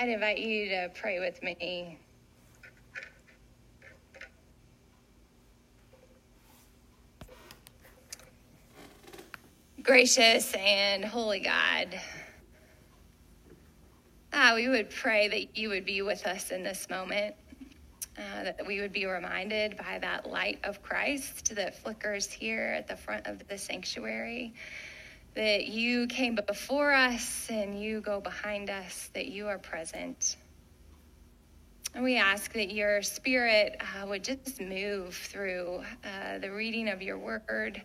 I'd invite you to pray with me. Gracious and holy God, ah, we would pray that you would be with us in this moment, uh, that we would be reminded by that light of Christ that flickers here at the front of the sanctuary that you came before us and you go behind us, that you are present. And we ask that your spirit uh, would just move through uh, the reading of your word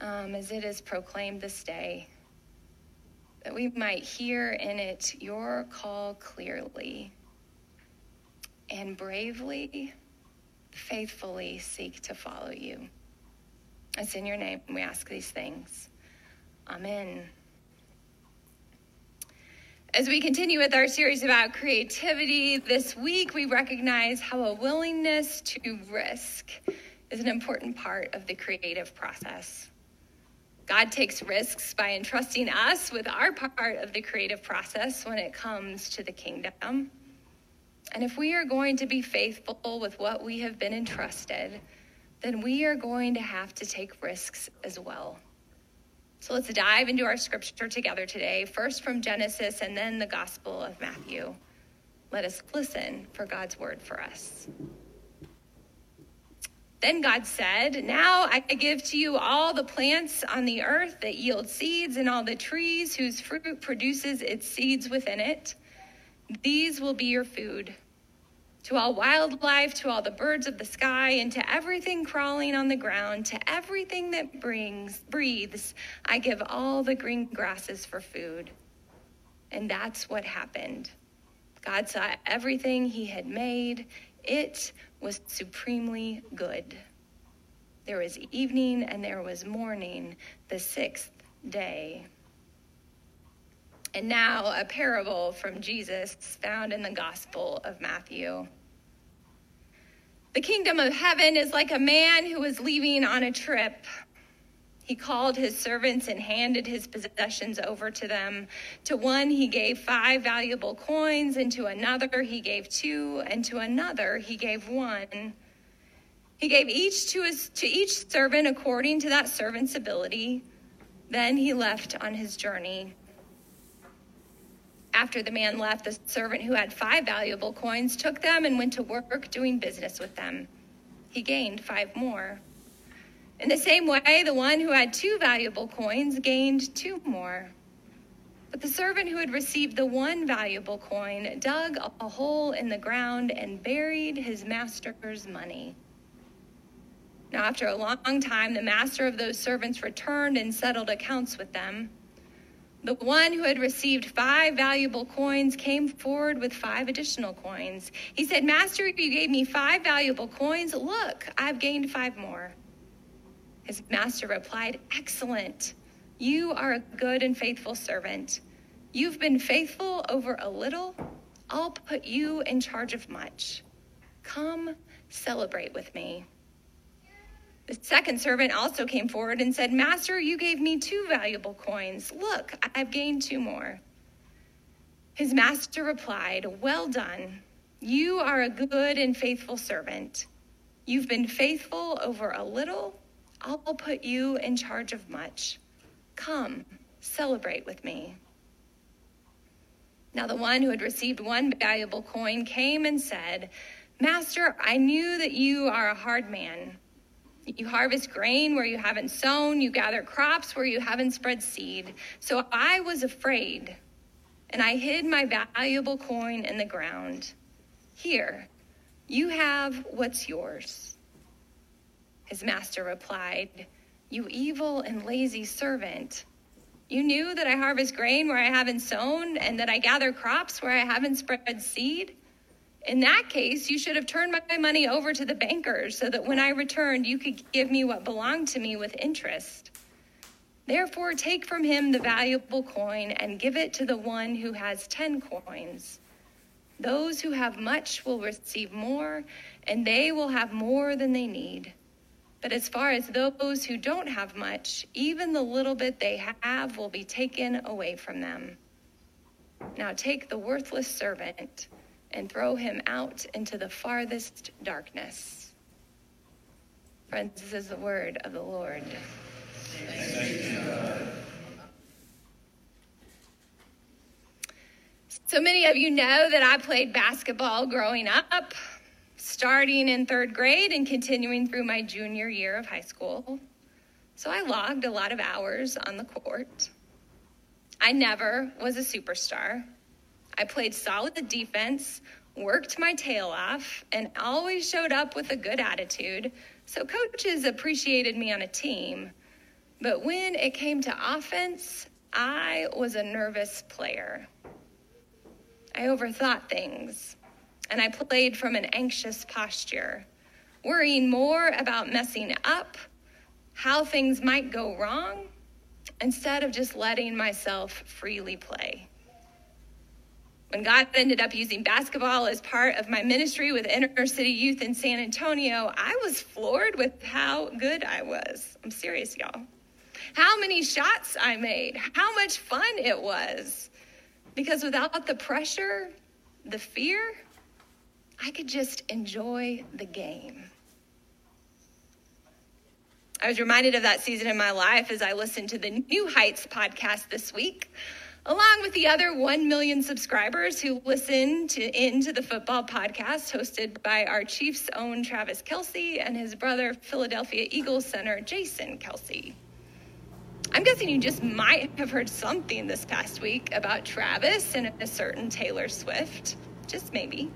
um, as it is proclaimed this day, that we might hear in it your call clearly and bravely, faithfully seek to follow you. It's in your name we ask these things. Amen. As we continue with our series about creativity, this week we recognize how a willingness to risk is an important part of the creative process. God takes risks by entrusting us with our part of the creative process when it comes to the kingdom. And if we are going to be faithful with what we have been entrusted, then we are going to have to take risks as well. So let's dive into our scripture together today, first from Genesis and then the Gospel of Matthew. Let us listen for God's word for us. Then God said, Now I give to you all the plants on the earth that yield seeds, and all the trees whose fruit produces its seeds within it. These will be your food to all wildlife, to all the birds of the sky, and to everything crawling on the ground, to everything that brings, breathes, I give all the green grasses for food. And that's what happened. God saw everything he had made. It was supremely good. There was evening and there was morning, the sixth day. And now, a parable from Jesus found in the Gospel of Matthew. The kingdom of heaven is like a man who was leaving on a trip. He called his servants and handed his possessions over to them. To one he gave five valuable coins, and to another he gave two, and to another he gave one. He gave each to, his, to each servant according to that servant's ability. Then he left on his journey. After the man left, the servant who had five valuable coins took them and went to work doing business with them. He gained five more. In the same way, the one who had two valuable coins gained two more. But the servant who had received the one valuable coin dug a hole in the ground and buried his master's money. Now, after a long time, the master of those servants returned and settled accounts with them. The one who had received five valuable coins came forward with five additional coins. He said, Master, you gave me five valuable coins. Look, I've gained five more. His master replied, Excellent. You are a good and faithful servant. You've been faithful over a little. I'll put you in charge of much. Come celebrate with me. The second servant also came forward and said, Master, you gave me two valuable coins. Look, I've gained two more. His master replied, Well done. You are a good and faithful servant. You've been faithful over a little. I'll put you in charge of much. Come, celebrate with me. Now, the one who had received one valuable coin came and said, Master, I knew that you are a hard man you harvest grain where you haven't sown, you gather crops where you haven't spread seed. So I was afraid, and I hid my valuable coin in the ground. Here, you have what's yours. His master replied, You evil and lazy servant. You knew that I harvest grain where I haven't sown, and that I gather crops where I haven't spread seed. In that case, you should have turned my money over to the bankers so that when I returned, you could give me what belonged to me with interest. Therefore, take from him the valuable coin and give it to the one who has ten coins. Those who have much will receive more, and they will have more than they need. But as far as those who don't have much, even the little bit they have will be taken away from them. Now take the worthless servant and throw him out into the farthest darkness. Friends, this is the word of the Lord. So many of you know that I played basketball growing up, starting in third grade and continuing through my junior year of high school. So I logged a lot of hours on the court. I never was a superstar. I played solid defense, worked my tail off, and always showed up with a good attitude. So coaches appreciated me on a team. But when it came to offense, I was a nervous player. I overthought things, and I played from an anxious posture, worrying more about messing up, how things might go wrong, instead of just letting myself freely play. When God ended up using basketball as part of my ministry with inner city youth in San Antonio, I was floored with how good I was. I'm serious, y'all. How many shots I made, how much fun it was. Because without the pressure, the fear, I could just enjoy the game. I was reminded of that season in my life as I listened to the New Heights podcast this week, along with the other 1 million subscribers who listen to into the football podcast hosted by our Chiefs own Travis Kelce and his brother Philadelphia Eagles center Jason Kelce. I'm guessing you just might have heard something this past week about Travis and a certain Taylor Swift. Just maybe.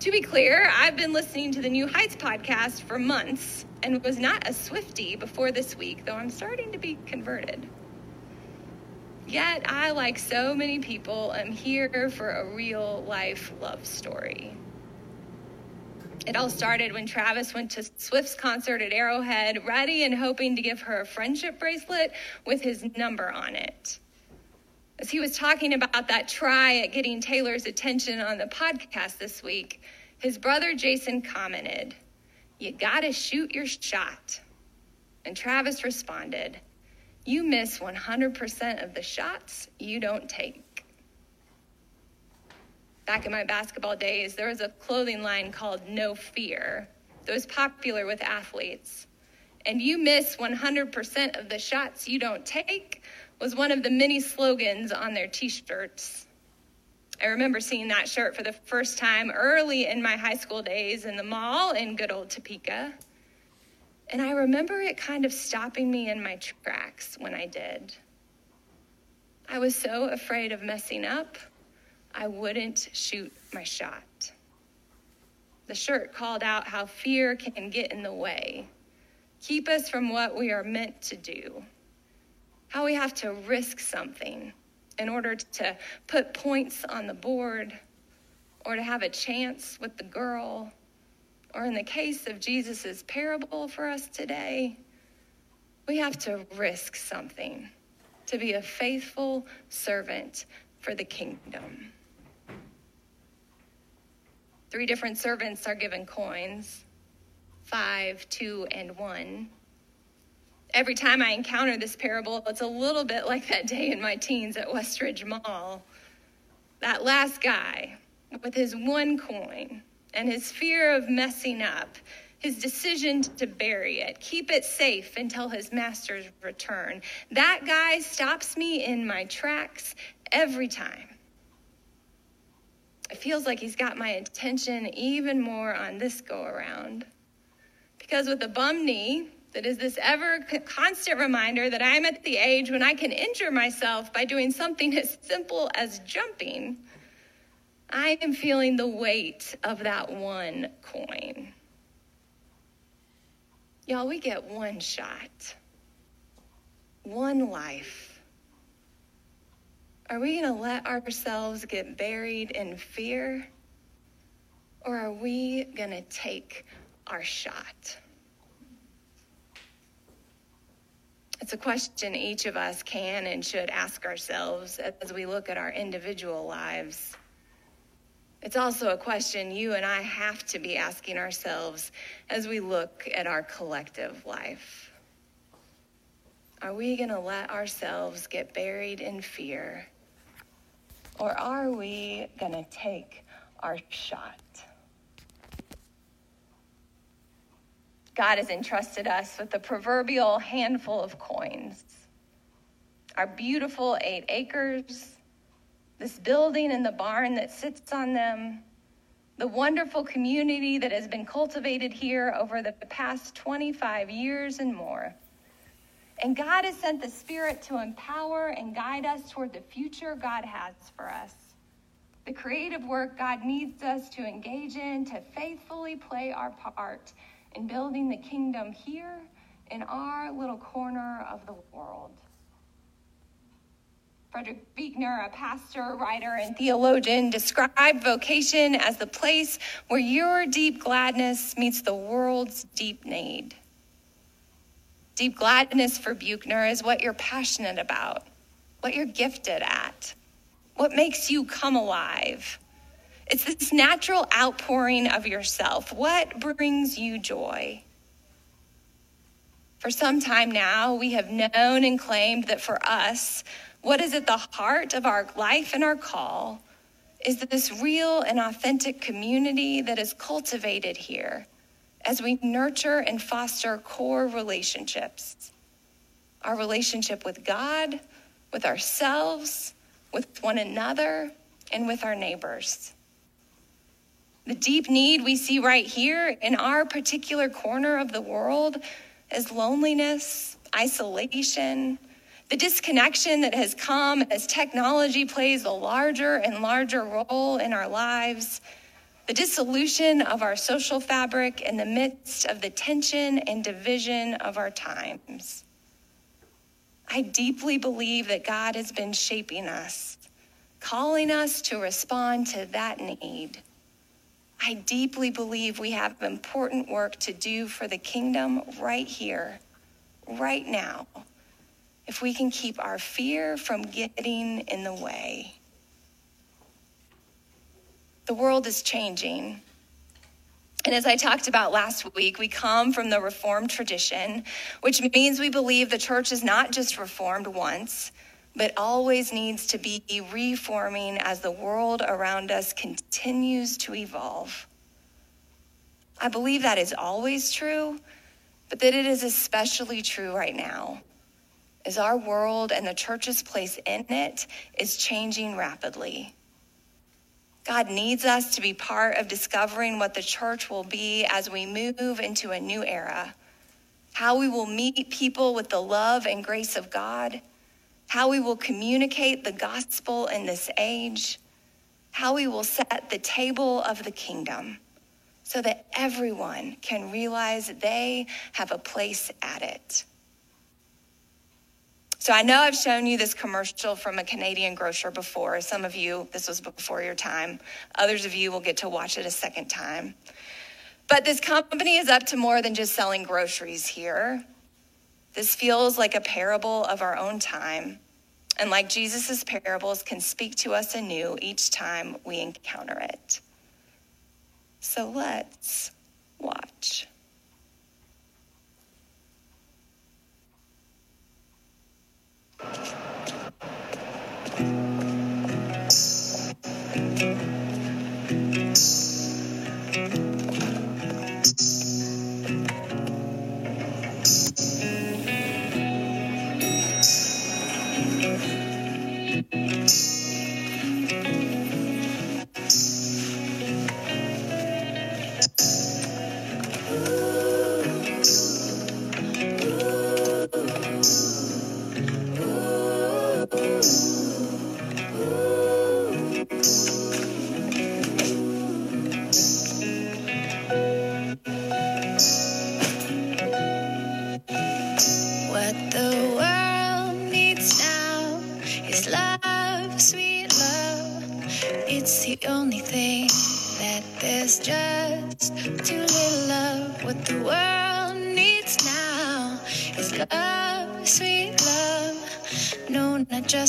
To be clear, I've been listening to the New Heights podcast for months and was not a Swiftie before this week, though I'm starting to be converted. Yet, I, like so many people, am here for a real life love story. It all started when Travis went to Swift's concert at Arrowhead, ready and hoping to give her a friendship bracelet with his number on it. As he was talking about that try at getting Taylor's attention on the podcast this week, his brother Jason commented, You gotta shoot your shot. And Travis responded, You miss 100% of the shots you don't take back in my basketball days, there was a clothing line called No Fear that was popular with athletes. And you miss 100% of the shots you don't take was one of the many slogans on their t shirts. I remember seeing that shirt for the first time early in my high school days in the mall in good old Topeka. And I remember it kind of stopping me in my tracks when I did. I was so afraid of messing up I wouldn't shoot my shot. The shirt called out how fear can get in the way, keep us from what we are meant to do, how we have to risk something in order to put points on the board or to have a chance with the girl, or in the case of Jesus' parable for us today, we have to risk something to be a faithful servant for the kingdom. Three different servants are given coins five, two, and one. Every time I encounter this parable, it's a little bit like that day in my teens at Westridge Mall. That last guy with his one coin and his fear of messing up, his decision to bury it, keep it safe until his master's return. That guy stops me in my tracks every time it feels like he's got my attention even more on this go around. Because with a bum knee, that is this ever constant reminder that I'm at the age when I can injure myself by doing something as simple as jumping, I am feeling the weight of that one coin. Y'all, we get one shot, one life. Are we going to let ourselves get buried in fear? Or are we going to take our shot? It's a question each of us can and should ask ourselves as we look at our individual lives. It's also a question you and I have to be asking ourselves as we look at our collective life. Are we going to let ourselves get buried in fear? Or are we going to take our shot? God has entrusted us with the proverbial handful of coins. Our beautiful eight acres, this building and the barn that sits on them, the wonderful community that has been cultivated here over the past 25 years and more. And God has sent the Spirit to empower and guide us toward the future God has for us. The creative work God needs us to engage in to faithfully play our part in building the kingdom here in our little corner of the world. Frederick Buechner, a pastor, writer, and theologian, described vocation as the place where your deep gladness meets the world's deep need. Deep gladness for Buechner is what you're passionate about, what you're gifted at, what makes you come alive. It's this natural outpouring of yourself. What brings you joy? For some time now, we have known and claimed that for us, what is at the heart of our life and our call is this real and authentic community that is cultivated here as we nurture and foster core relationships our relationship with God, with ourselves, with one another, and with our neighbors. The deep need we see right here in our particular corner of the world is loneliness, isolation, the disconnection that has come as technology plays a larger and larger role in our lives, the dissolution of our social fabric in the midst of the tension and division of our times. I deeply believe that God has been shaping us, calling us to respond to that need. I deeply believe we have important work to do for the kingdom right here, right now, if we can keep our fear from getting in the way. The world is changing. And as I talked about last week, we come from the Reformed tradition, which means we believe the church is not just reformed once, but always needs to be reforming as the world around us continues to evolve. I believe that is always true, but that it is especially true right now, as our world and the church's place in it is changing rapidly. God needs us to be part of discovering what the church will be as we move into a new era. How we will meet people with the love and grace of God, how we will communicate the gospel in this age, how we will set the table of the kingdom so that everyone can realize they have a place at it. So I know I've shown you this commercial from a Canadian grocer before. Some of you, this was before your time. Others of you will get to watch it a second time. But this company is up to more than just selling groceries here. This feels like a parable of our own time. And like Jesus' parables can speak to us anew each time we encounter it. So let's watch. Just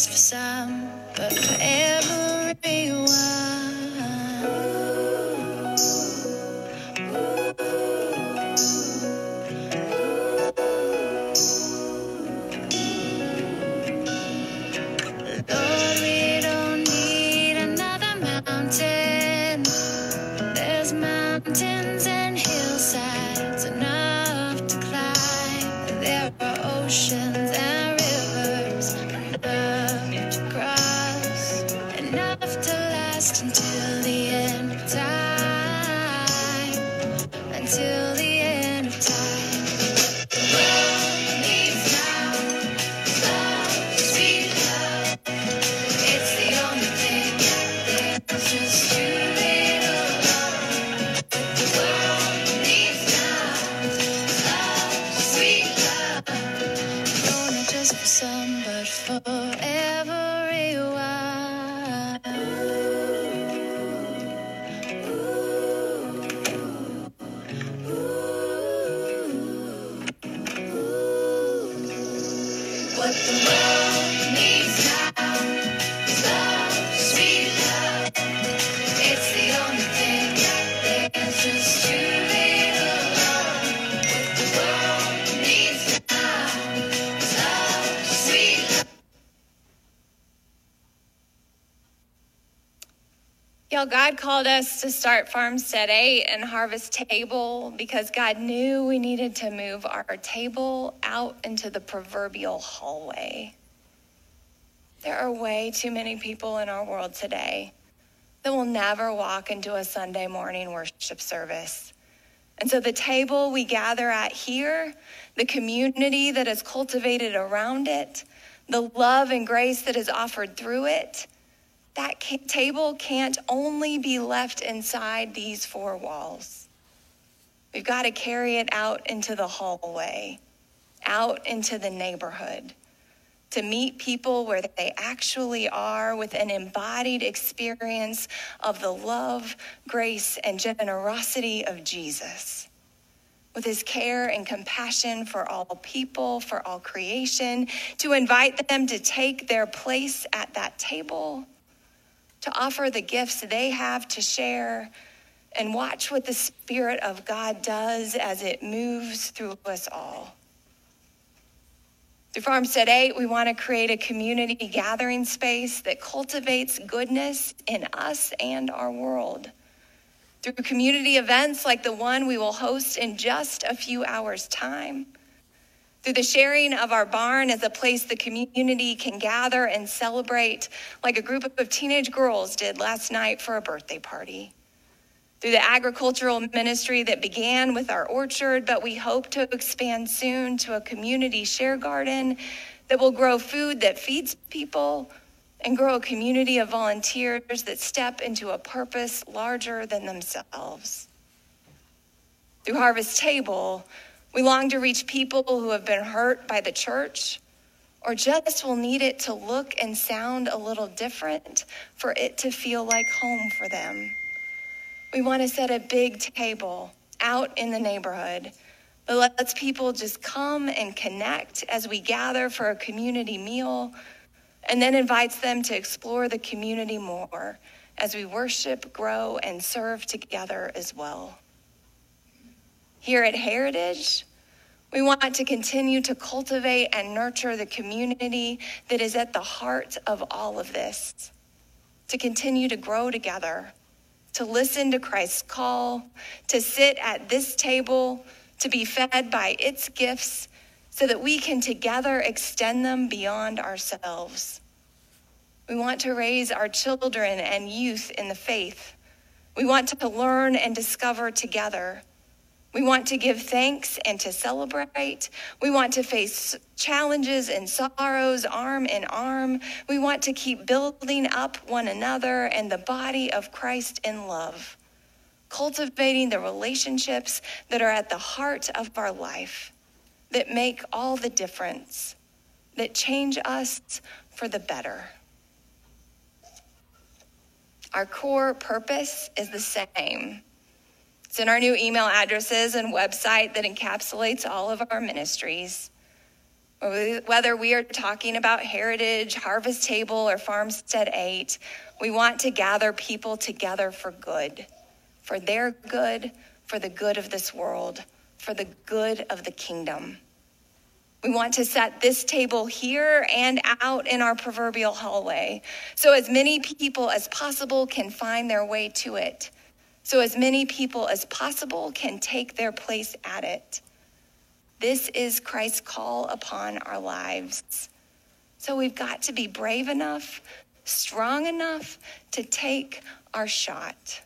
for some, but for everyone. Called us to start Farmstead 8 and Harvest Table because God knew we needed to move our table out into the proverbial hallway. There are way too many people in our world today that will never walk into a Sunday morning worship service. And so the table we gather at here, the community that is cultivated around it, the love and grace that is offered through it, that table can't only be left inside these four walls. We've got to carry it out into the hallway, out into the neighborhood, to meet people where they actually are with an embodied experience of the love, grace, and generosity of Jesus. With his care and compassion for all people, for all creation, to invite them to take their place at that table to offer the gifts they have to share, and watch what the Spirit of God does as it moves through us all. Through Farmstead 8, we want to create a community gathering space that cultivates goodness in us and our world. Through community events like the one we will host in just a few hours' time, through the sharing of our barn as a place the community can gather and celebrate, like a group of teenage girls did last night for a birthday party. Through the agricultural ministry that began with our orchard, but we hope to expand soon to a community share garden that will grow food that feeds people and grow a community of volunteers that step into a purpose larger than themselves. Through Harvest Table, we long to reach people who have been hurt by the church or just will need it to look and sound a little different for it to feel like home for them. We want to set a big table out in the neighborhood that lets people just come and connect as we gather for a community meal and then invites them to explore the community more as we worship, grow, and serve together as well. Here at Heritage, we want to continue to cultivate and nurture the community that is at the heart of all of this, to continue to grow together, to listen to Christ's call, to sit at this table, to be fed by its gifts, so that we can together extend them beyond ourselves. We want to raise our children and youth in the faith. We want to learn and discover together. We want to give thanks and to celebrate. We want to face challenges and sorrows arm in arm. We want to keep building up one another and the body of Christ in love, cultivating the relationships that are at the heart of our life, that make all the difference, that change us for the better. Our core purpose is the same it's in our new email addresses and website that encapsulates all of our ministries. Whether we are talking about Heritage, Harvest Table, or Farmstead 8, we want to gather people together for good, for their good, for the good of this world, for the good of the kingdom. We want to set this table here and out in our proverbial hallway so as many people as possible can find their way to it so as many people as possible can take their place at it. This is Christ's call upon our lives. So we've got to be brave enough, strong enough to take our shot.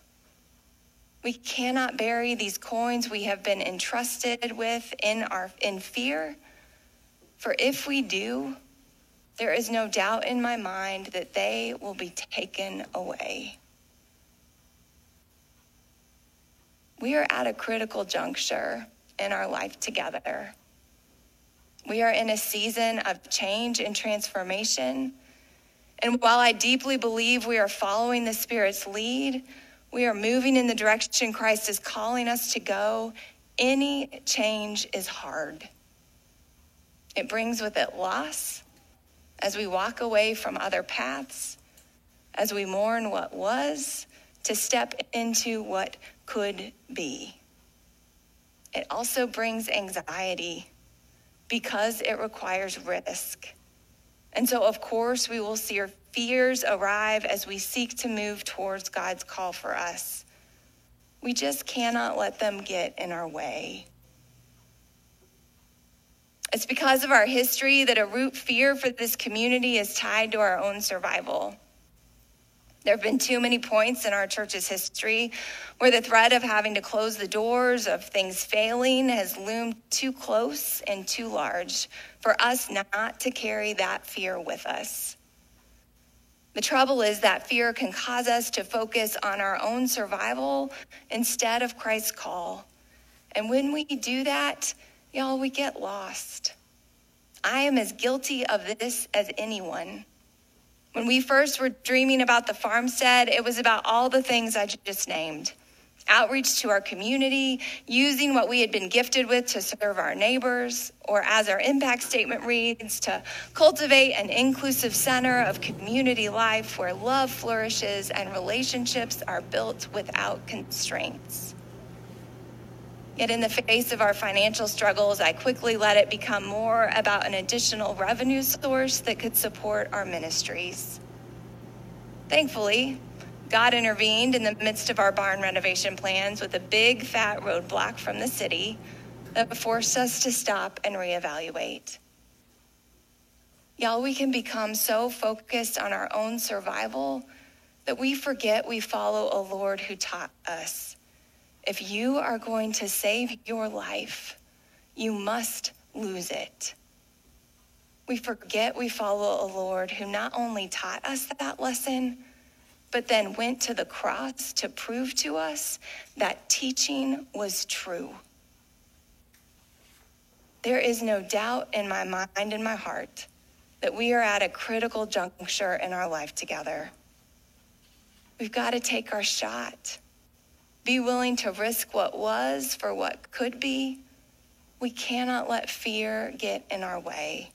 We cannot bury these coins we have been entrusted with in our in fear. For if we do, there is no doubt in my mind that they will be taken away. We are at a critical juncture in our life together. We are in a season of change and transformation. And while I deeply believe we are following the Spirit's lead, we are moving in the direction Christ is calling us to go. Any change is hard. It brings with it loss as we walk away from other paths, as we mourn what was, to step into what could be. It also brings anxiety because it requires risk. And so, of course, we will see our fears arrive as we seek to move towards God's call for us. We just cannot let them get in our way. It's because of our history that a root fear for this community is tied to our own survival. There have been too many points in our church's history where the threat of having to close the doors, of things failing, has loomed too close and too large for us not to carry that fear with us. The trouble is that fear can cause us to focus on our own survival instead of Christ's call. And when we do that, y'all, we get lost. I am as guilty of this as anyone. When we first were dreaming about the farmstead, it was about all the things I just named outreach to our community, using what we had been gifted with to serve our neighbors, or as our impact statement reads, to cultivate an inclusive center of community life where love flourishes and relationships are built without constraints. Yet, in the face of our financial struggles, I quickly let it become more about an additional revenue source that could support our ministries. Thankfully, God intervened in the midst of our barn renovation plans with a big fat roadblock from the city that forced us to stop and reevaluate. Y'all, we can become so focused on our own survival that we forget we follow a Lord who taught us if you are going to save your life, you must lose it. We forget we follow a Lord who not only taught us that lesson, but then went to the cross to prove to us that teaching was true. There is no doubt in my mind and my heart that we are at a critical juncture in our life together. We've got to take our shot be willing to risk what was for what could be. We cannot let fear get in our way.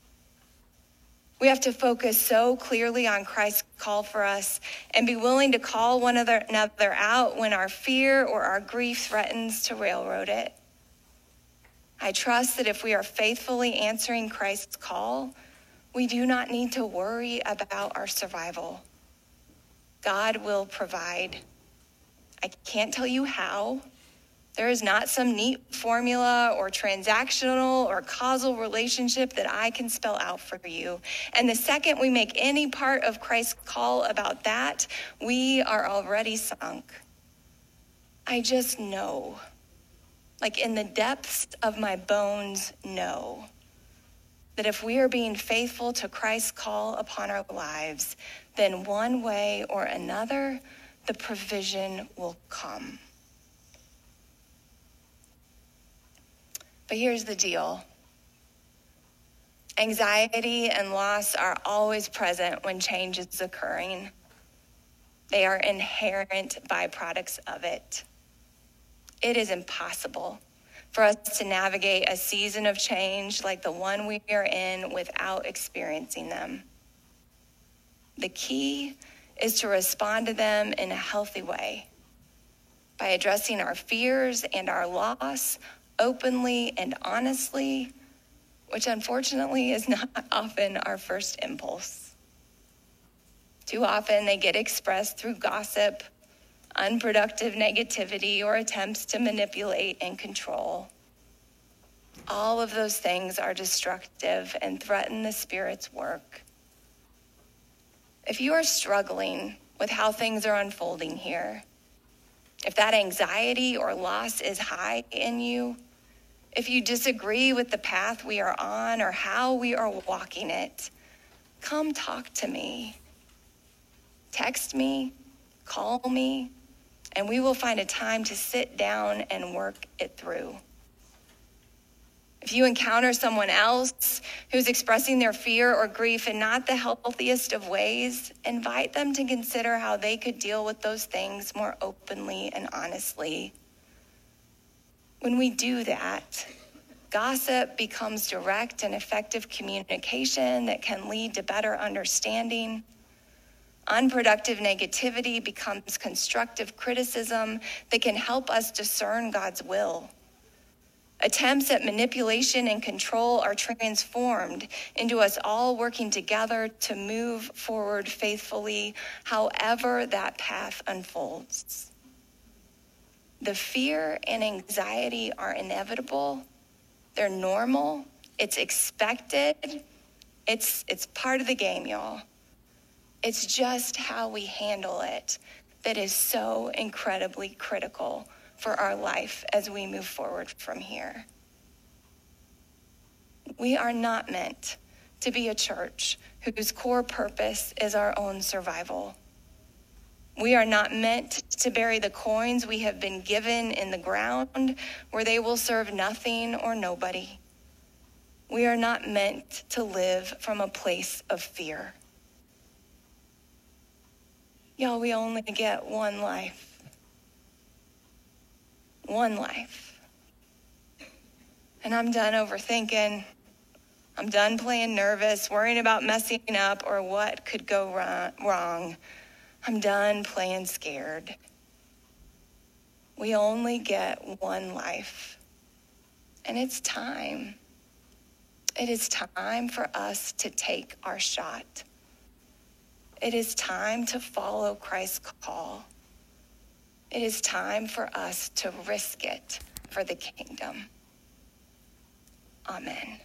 We have to focus so clearly on Christ's call for us and be willing to call one another out when our fear or our grief threatens to railroad it. I trust that if we are faithfully answering Christ's call, we do not need to worry about our survival. God will provide. I can't tell you how. There is not some neat formula or transactional or causal relationship that I can spell out for you. And the second we make any part of Christ's call about that, we are already sunk. I just know, like in the depths of my bones, know that if we are being faithful to Christ's call upon our lives, then one way or another, the provision will come. But here's the deal anxiety and loss are always present when change is occurring, they are inherent byproducts of it. It is impossible for us to navigate a season of change like the one we are in without experiencing them. The key is to respond to them in a healthy way by addressing our fears and our loss openly and honestly, which unfortunately is not often our first impulse. Too often they get expressed through gossip, unproductive negativity, or attempts to manipulate and control. All of those things are destructive and threaten the Spirit's work. If you are struggling with how things are unfolding here, if that anxiety or loss is high in you, if you disagree with the path we are on or how we are walking it, come talk to me. Text me, call me, and we will find a time to sit down and work it through. If you encounter someone else who's expressing their fear or grief in not the healthiest of ways, invite them to consider how they could deal with those things more openly and honestly. When we do that, gossip becomes direct and effective communication that can lead to better understanding. Unproductive negativity becomes constructive criticism that can help us discern God's will Attempts at manipulation and control are transformed into us all working together to move forward faithfully, however that path unfolds. The fear and anxiety are inevitable, they're normal, it's expected, it's, it's part of the game, y'all. It's just how we handle it that is so incredibly critical for our life as we move forward from here. We are not meant to be a church whose core purpose is our own survival. We are not meant to bury the coins we have been given in the ground where they will serve nothing or nobody. We are not meant to live from a place of fear. Y'all, we only get one life one life. And I'm done overthinking. I'm done playing nervous, worrying about messing up or what could go wrong. I'm done playing scared. We only get one life. And it's time. It is time for us to take our shot. It is time to follow Christ's call. It is time for us to risk it for the kingdom. Amen.